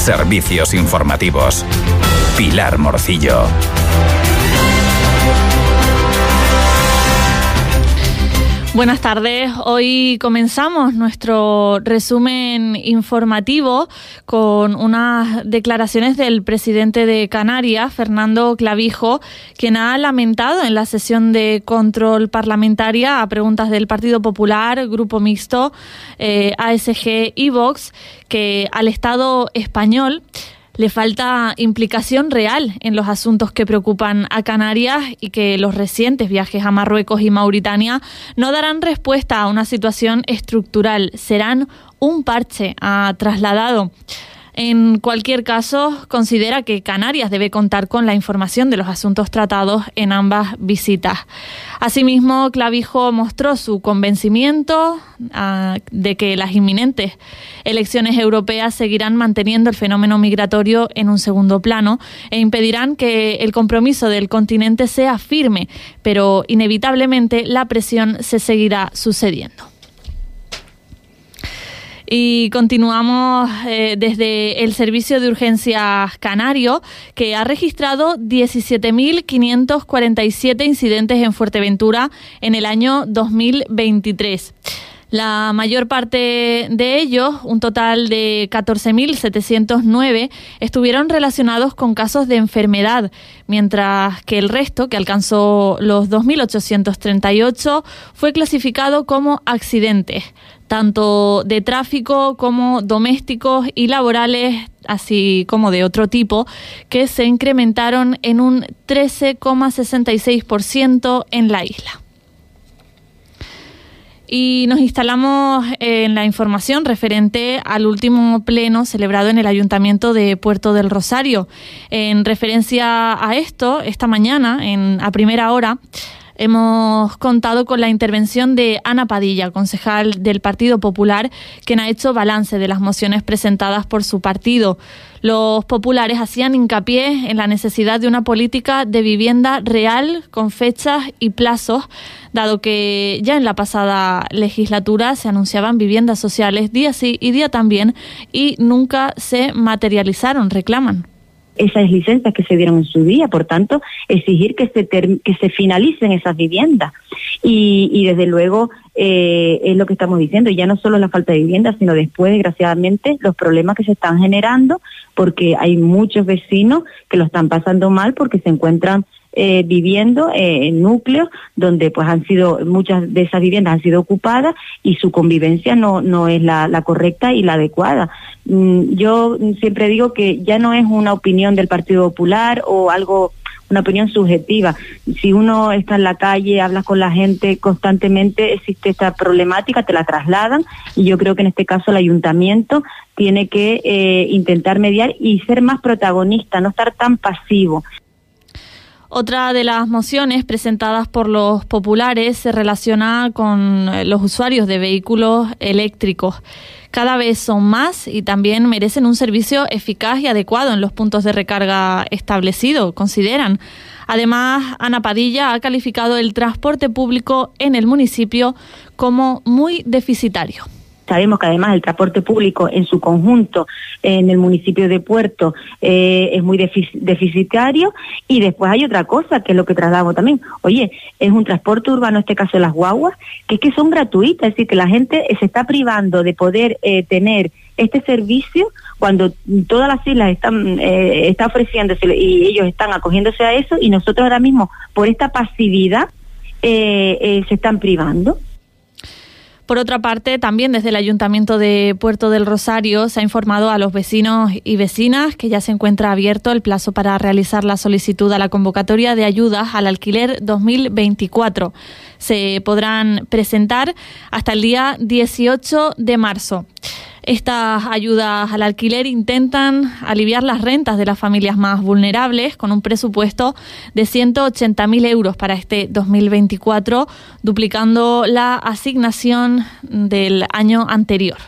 Servicios informativos. Pilar Morcillo. Buenas tardes. Hoy comenzamos nuestro resumen informativo con unas declaraciones del presidente de Canarias, Fernando Clavijo, quien ha lamentado en la sesión de control parlamentaria a preguntas del Partido Popular, Grupo Mixto, eh, ASG y Vox, que al Estado español le falta implicación real en los asuntos que preocupan a Canarias y que los recientes viajes a Marruecos y Mauritania no darán respuesta a una situación estructural, serán un parche, ha trasladado. En cualquier caso, considera que Canarias debe contar con la información de los asuntos tratados en ambas visitas. Asimismo, Clavijo mostró su convencimiento ah, de que las inminentes elecciones europeas seguirán manteniendo el fenómeno migratorio en un segundo plano e impedirán que el compromiso del continente sea firme, pero inevitablemente la presión se seguirá sucediendo. Y continuamos eh, desde el Servicio de Urgencias Canario, que ha registrado 17.547 incidentes en Fuerteventura en el año 2023. La mayor parte de ellos, un total de 14.709, estuvieron relacionados con casos de enfermedad, mientras que el resto, que alcanzó los 2.838, fue clasificado como accidentes tanto de tráfico como domésticos y laborales, así como de otro tipo, que se incrementaron en un 13,66% en la isla. Y nos instalamos en la información referente al último pleno celebrado en el Ayuntamiento de Puerto del Rosario. En referencia a esto, esta mañana, en, a primera hora, hemos contado con la intervención de Ana Padilla, concejal del Partido Popular, quien ha hecho balance de las mociones presentadas por su partido. Los populares hacían hincapié en la necesidad de una política de vivienda real, con fechas y plazos, dado que ya en la pasada legislatura se anunciaban viviendas sociales día sí y día también y nunca se materializaron, reclaman esas licencias que se dieron en su día, por tanto, exigir que se, que se finalicen esas viviendas. Y, y desde luego eh, es lo que estamos diciendo, ya no solo la falta de vivienda, sino después, desgraciadamente, los problemas que se están generando, porque hay muchos vecinos que lo están pasando mal porque se encuentran eh, viviendo eh, en núcleos donde pues han sido muchas de esas viviendas han sido ocupadas y su convivencia no no es la, correcta y la adecuada mm, yo siempre digo que ya no es una opinión del Partido Popular o algo una opinión subjetiva. Si uno está en la calle, hablas con la gente constantemente, existe esta problemática, te la trasladan y yo creo que en este caso el ayuntamiento tiene que eh, intentar mediar y ser más protagonista, no estar tan pasivo. Otra de las mociones presentadas por los populares se relaciona con eh, los usuarios de vehículos eléctricos. Cada vez son más y también merecen un servicio eficaz y adecuado en los puntos de recarga establecidos, consideran. Además, Ana Padilla ha calificado el transporte público en el municipio como muy deficitario. Sabemos que además el transporte público en su conjunto en el municipio de Puerto eh, es muy deficitario y después hay otra cosa que es lo que trasladamos también. Oye, es un transporte urbano, en este caso las guaguas, que es que son gratuitas, es decir, que la gente se está privando de poder eh, tener este servicio cuando todas las islas están eh, está ofreciéndose y ellos están acogiéndose a eso y nosotros ahora mismo por esta pasividad se están privando. Por otra parte, también desde el Ayuntamiento de Puerto del Rosario se ha informado a los vecinos y vecinas que ya se encuentra abierto el plazo para realizar la solicitud a la convocatoria de ayudas al alquiler 2024. Se podrán presentar hasta el día 18 de marzo. Estas ayudas al alquiler intentan aliviar las rentas de las familias más vulnerables con un presupuesto de 180.000 euros para este 2024, duplicando la asignación del año anterior.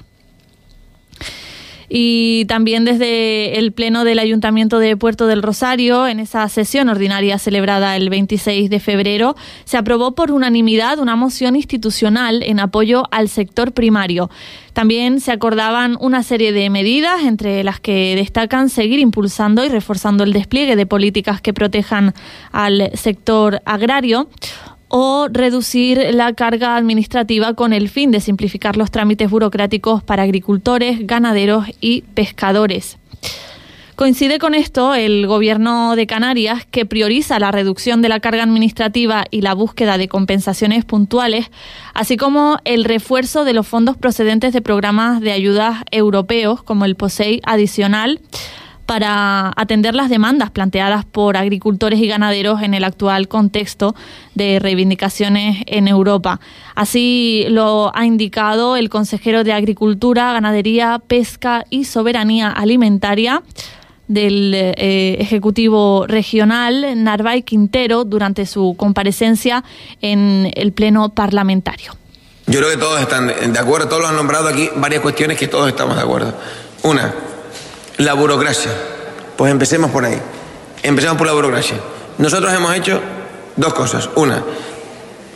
Y también desde el Pleno del Ayuntamiento de Puerto del Rosario, en esa sesión ordinaria celebrada el 26 de febrero, se aprobó por unanimidad una moción institucional en apoyo al sector primario. También se acordaban una serie de medidas, entre las que destacan seguir impulsando y reforzando el despliegue de políticas que protejan al sector agrario o reducir la carga administrativa con el fin de simplificar los trámites burocráticos para agricultores, ganaderos y pescadores. Coincide con esto el Gobierno de Canarias, que prioriza la reducción de la carga administrativa y la búsqueda de compensaciones puntuales, así como el refuerzo de los fondos procedentes de programas de ayudas europeos, como el POSEI adicional, para atender las demandas planteadas por agricultores y ganaderos en el actual contexto de reivindicaciones en Europa. Así lo ha indicado el consejero de Agricultura, Ganadería, Pesca y Soberanía Alimentaria del eh, Ejecutivo Regional, Narvay Quintero, durante su comparecencia en el Pleno Parlamentario. Yo creo que todos están de acuerdo, todos lo han nombrado aquí, varias cuestiones que todos estamos de acuerdo. Una, la burocracia. Pues empecemos por ahí. Empecemos por la burocracia. Nosotros hemos hecho dos cosas. Una,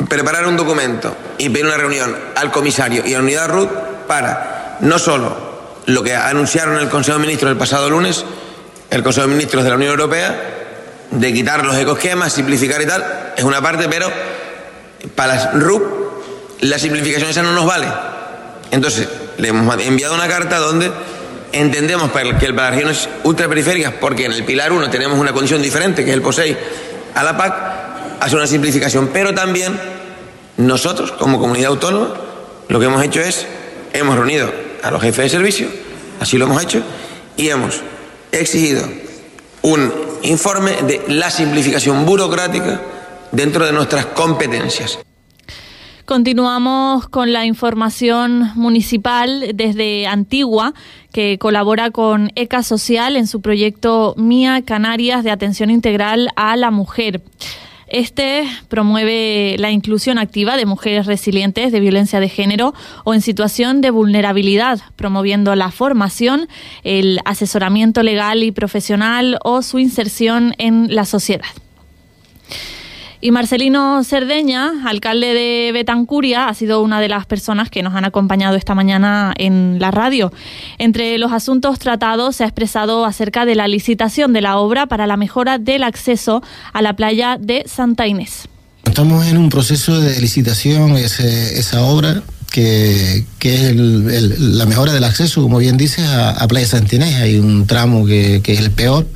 preparar un documento y pedir una reunión al comisario y a la unidad RUT para no solo lo que anunciaron el Consejo de Ministros el pasado lunes, el Consejo de Ministros de la Unión Europea, de quitar los ecoesquemas, simplificar y tal, es una parte, pero para las RUP la simplificación esa no nos vale. Entonces, le hemos enviado una carta donde Entendemos que para las regiones ultraperiféricas, porque en el Pilar 1 tenemos una condición diferente, que es el POSEI, a la PAC, hace una simplificación. Pero también nosotros, como comunidad autónoma, lo que hemos hecho es, hemos reunido a los jefes de servicio, así lo hemos hecho, y hemos exigido un informe de la simplificación burocrática dentro de nuestras competencias. Continuamos con la información municipal desde Antigua, que colabora con ECA Social en su proyecto Mía Canarias de atención integral a la mujer. Este promueve la inclusión activa de mujeres resilientes de violencia de género o en situación de vulnerabilidad, promoviendo la formación, el asesoramiento legal y profesional o su inserción en la sociedad. Y Marcelino Cerdeña, alcalde de Betancuria, ha sido una de las personas que nos han acompañado esta mañana en la radio. Entre los asuntos tratados se ha expresado acerca de la licitación de la obra para la mejora del acceso a la playa de Santa Inés. Estamos en un proceso de licitación, esa obra que, es la mejora del acceso, como bien dices, a, Playa Santa Inés. Hay un tramo que, que es el peor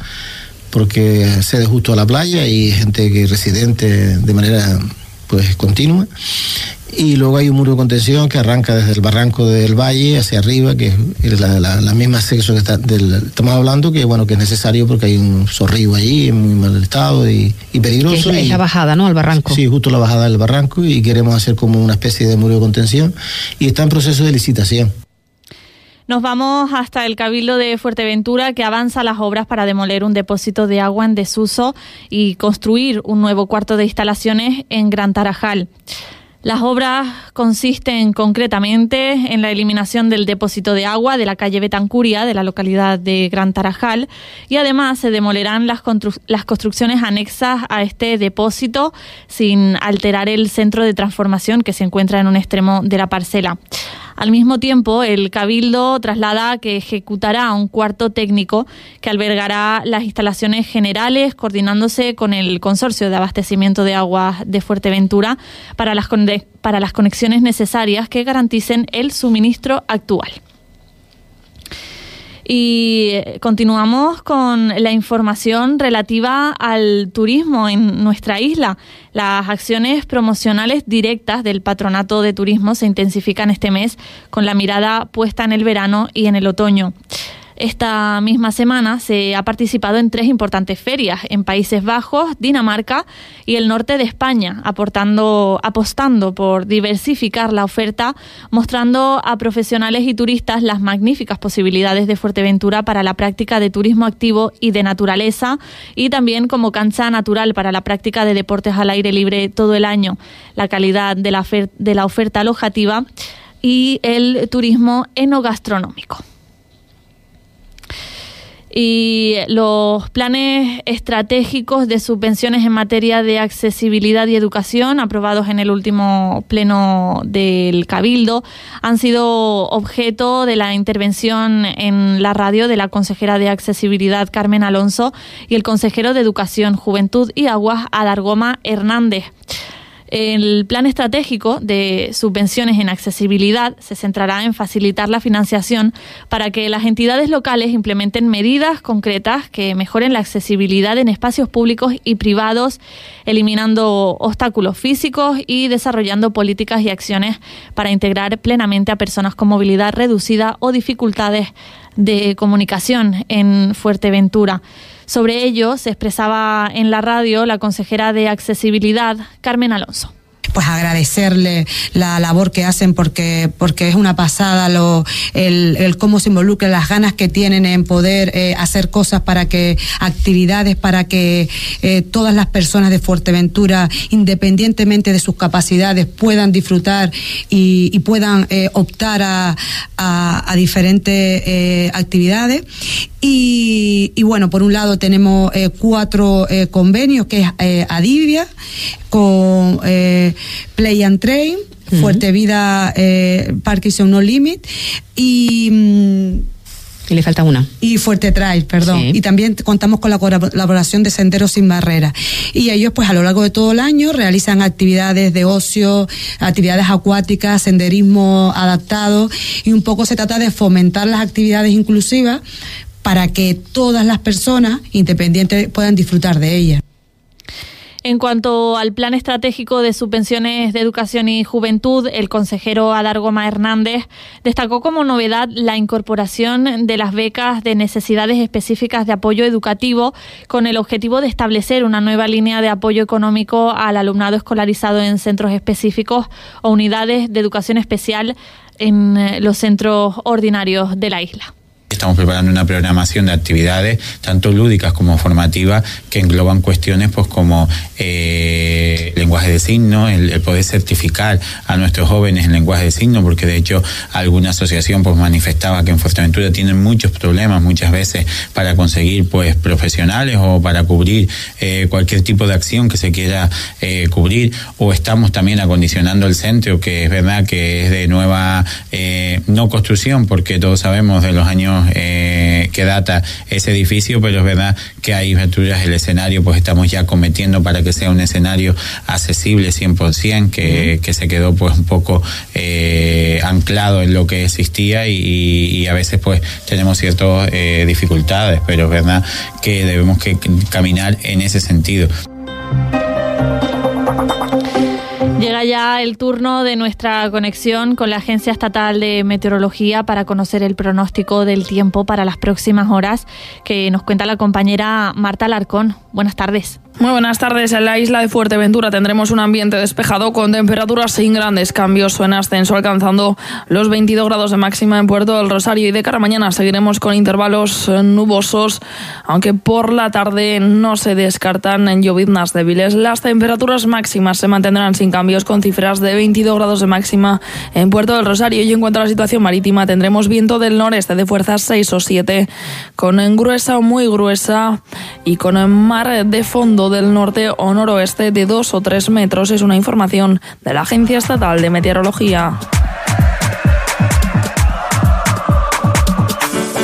porque accede justo a la playa y gente que residente de manera pues continua. Y luego hay un muro de contención que arranca desde el barranco del valle hacia arriba que es la, misma sexo que está estamos hablando que bueno que es necesario porque hay un zorrillo allí en muy mal estado y, peligroso es, la, bajada no al barranco. Sí justo la bajada del barranco y queremos hacer como una especie de muro de contención y está en proceso de licitación nos vamos hasta el Cabildo de Fuerteventura que avanza las obras para demoler un depósito de agua en desuso y construir un nuevo cuarto de instalaciones en Gran Tarajal. Las obras consisten concretamente en la eliminación del depósito de agua de la calle Betancuria de la localidad de Gran Tarajal y además se demolerán las, construcciones anexas a este depósito sin alterar el centro de transformación que se encuentra en un extremo de la parcela. Al mismo tiempo, el Cabildo traslada que ejecutará un cuarto técnico que albergará las instalaciones generales, coordinándose con el Consorcio de Abastecimiento de Aguas de Fuerteventura para las, para las conexiones necesarias que garanticen el suministro actual. Y continuamos con la información relativa al turismo en nuestra isla. Las acciones promocionales directas del Patronato de Turismo se intensifican este mes con la mirada puesta en el verano y en el otoño. Esta misma semana se ha participado en tres importantes ferias en Países Bajos, Dinamarca y el norte de España, aportando, apostando por diversificar la oferta, mostrando a profesionales y turistas las magníficas posibilidades de Fuerteventura para la práctica de turismo activo y de naturaleza y también como cancha natural para la práctica de deportes al aire libre todo el año, la calidad de la, de la oferta alojativa y el turismo enogastronómico. Y los planes estratégicos de subvenciones en materia de accesibilidad y educación aprobados en el último pleno del Cabildo han sido objeto de la intervención en la radio de la consejera de accesibilidad Carmen Alonso y el consejero de Educación, Juventud y Aguas Adargoma Hernández. El plan estratégico de subvenciones en accesibilidad se centrará en facilitar la financiación para que las entidades locales implementen medidas concretas que mejoren la accesibilidad en espacios públicos y privados, eliminando obstáculos físicos y desarrollando políticas y acciones para integrar plenamente a personas con movilidad reducida o dificultades de comunicación en Fuerteventura. Sobre ello se expresaba en la radio la consejera de Accesibilidad, Carmen Alonso. Pues agradecerle la labor que hacen porque porque es una pasada lo el, cómo se involucra las ganas que tienen en poder eh, hacer cosas para que actividades para que eh, todas las personas de Fuerteventura independientemente de sus capacidades puedan disfrutar y, puedan eh, optar a diferentes actividades y, y, bueno, por un lado tenemos eh, cuatro eh, convenios, que es eh, Adivia, con eh, Play and Train, Fuerte Vida, Parkinson No Limit y... Mm, y le falta una. Y Fuerte Trail, perdón. Y también contamos con la colaboración de Senderos Sin Barreras. Y ellos, pues a lo largo de todo el año, realizan actividades de ocio, actividades acuáticas, senderismo adaptado. Y un poco se trata de fomentar las actividades inclusivas para que todas las personas independientes puedan disfrutar de ella. En cuanto al plan estratégico de subvenciones de educación y juventud, el consejero Adargoma Hernández destacó como novedad la incorporación de las becas de necesidades específicas de apoyo educativo con el objetivo de establecer una nueva línea de apoyo económico al alumnado escolarizado en centros específicos o unidades de educación especial en los centros ordinarios de la isla. Estamos preparando una programación de actividades, tanto lúdicas como formativas, que engloban cuestiones pues como eh, lenguaje de signos, el, poder certificar a nuestros jóvenes en lenguaje de signos, porque de hecho alguna asociación pues manifestaba que en Fuerteventura tienen muchos problemas muchas veces para conseguir pues profesionales o para cubrir eh, cualquier tipo de acción que se quiera eh, cubrir, o estamos también acondicionando el centro, que es verdad que es de nueva, no construcción, porque todos sabemos de los años eh, que data ese edificio, pero es verdad que hay aberturas el escenario, pues estamos ya cometiendo para que sea un escenario accesible 100%, que, que se quedó pues un poco eh, anclado en lo que existía y, a veces pues tenemos ciertas eh, dificultades, pero es verdad que debemos que caminar en ese sentido. Llega ya el turno de nuestra conexión con la Agencia Estatal de Meteorología para conocer el pronóstico del tiempo para las próximas horas que nos cuenta la compañera Marta Larcón. Buenas tardes. Muy buenas tardes. En la isla de Fuerteventura tendremos un ambiente despejado con temperaturas sin grandes cambios o en ascenso, alcanzando los 22 grados de máxima en Puerto del Rosario. Y de cara a mañana seguiremos con intervalos eh, nubosos, aunque por la tarde no se descartan en lloviznas débiles. Las temperaturas máximas se mantendrán sin cambios, con cifras de 22 grados de máxima en Puerto del Rosario. Y en cuanto a la situación marítima, tendremos viento del noreste de fuerzas 6 o 7, con gruesa o muy gruesa y con mar de fondo del norte o noroeste de 2 o 3 metros. Es una información de la Agencia Estatal de Meteorología.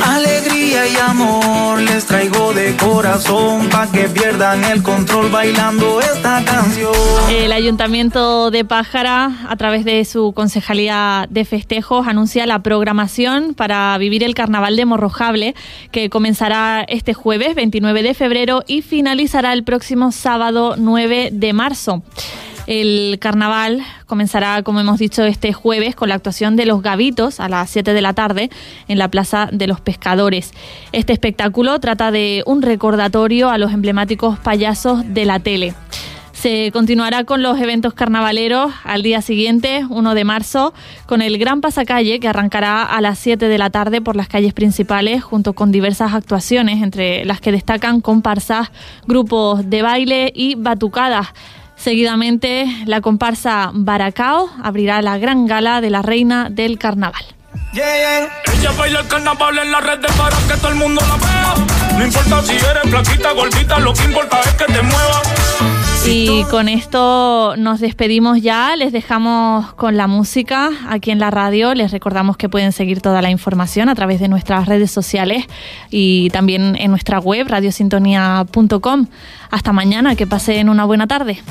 Alegría y amor les traigo corazón para que pierdan el control bailando esta canción. El Ayuntamiento de Pájara, a través de su Concejalía de Festejos, anuncia la programación para vivir el Carnaval de Morrojable, que comenzará este jueves 29 de febrero y finalizará el próximo sábado 9 de marzo. El carnaval comenzará, como hemos dicho, este jueves con la actuación de los Gavitos a las 7 de la tarde en la Plaza de los Pescadores. Este espectáculo trata de un recordatorio a los emblemáticos payasos de la tele. Se continuará con los eventos carnavaleros al día siguiente, 1 de marzo, con el Gran Pasacalle que arrancará a las 7 de la tarde por las calles principales junto con diversas actuaciones, entre las que destacan comparsas, grupos de baile y batucadas. Seguidamente, la comparsa Baracao abrirá la gran gala de la Reina del Carnaval. Ella baila el carnaval en las redes para que todo el mundo la vea. No importa si eres flaquita, gordita, lo que importa es que te muevas. Y con esto nos despedimos ya, les dejamos con la música aquí en la radio, les recordamos que pueden seguir toda la información a través de nuestras redes sociales y también en nuestra web radiosintonía.com. Hasta mañana, que pasen una buena tarde.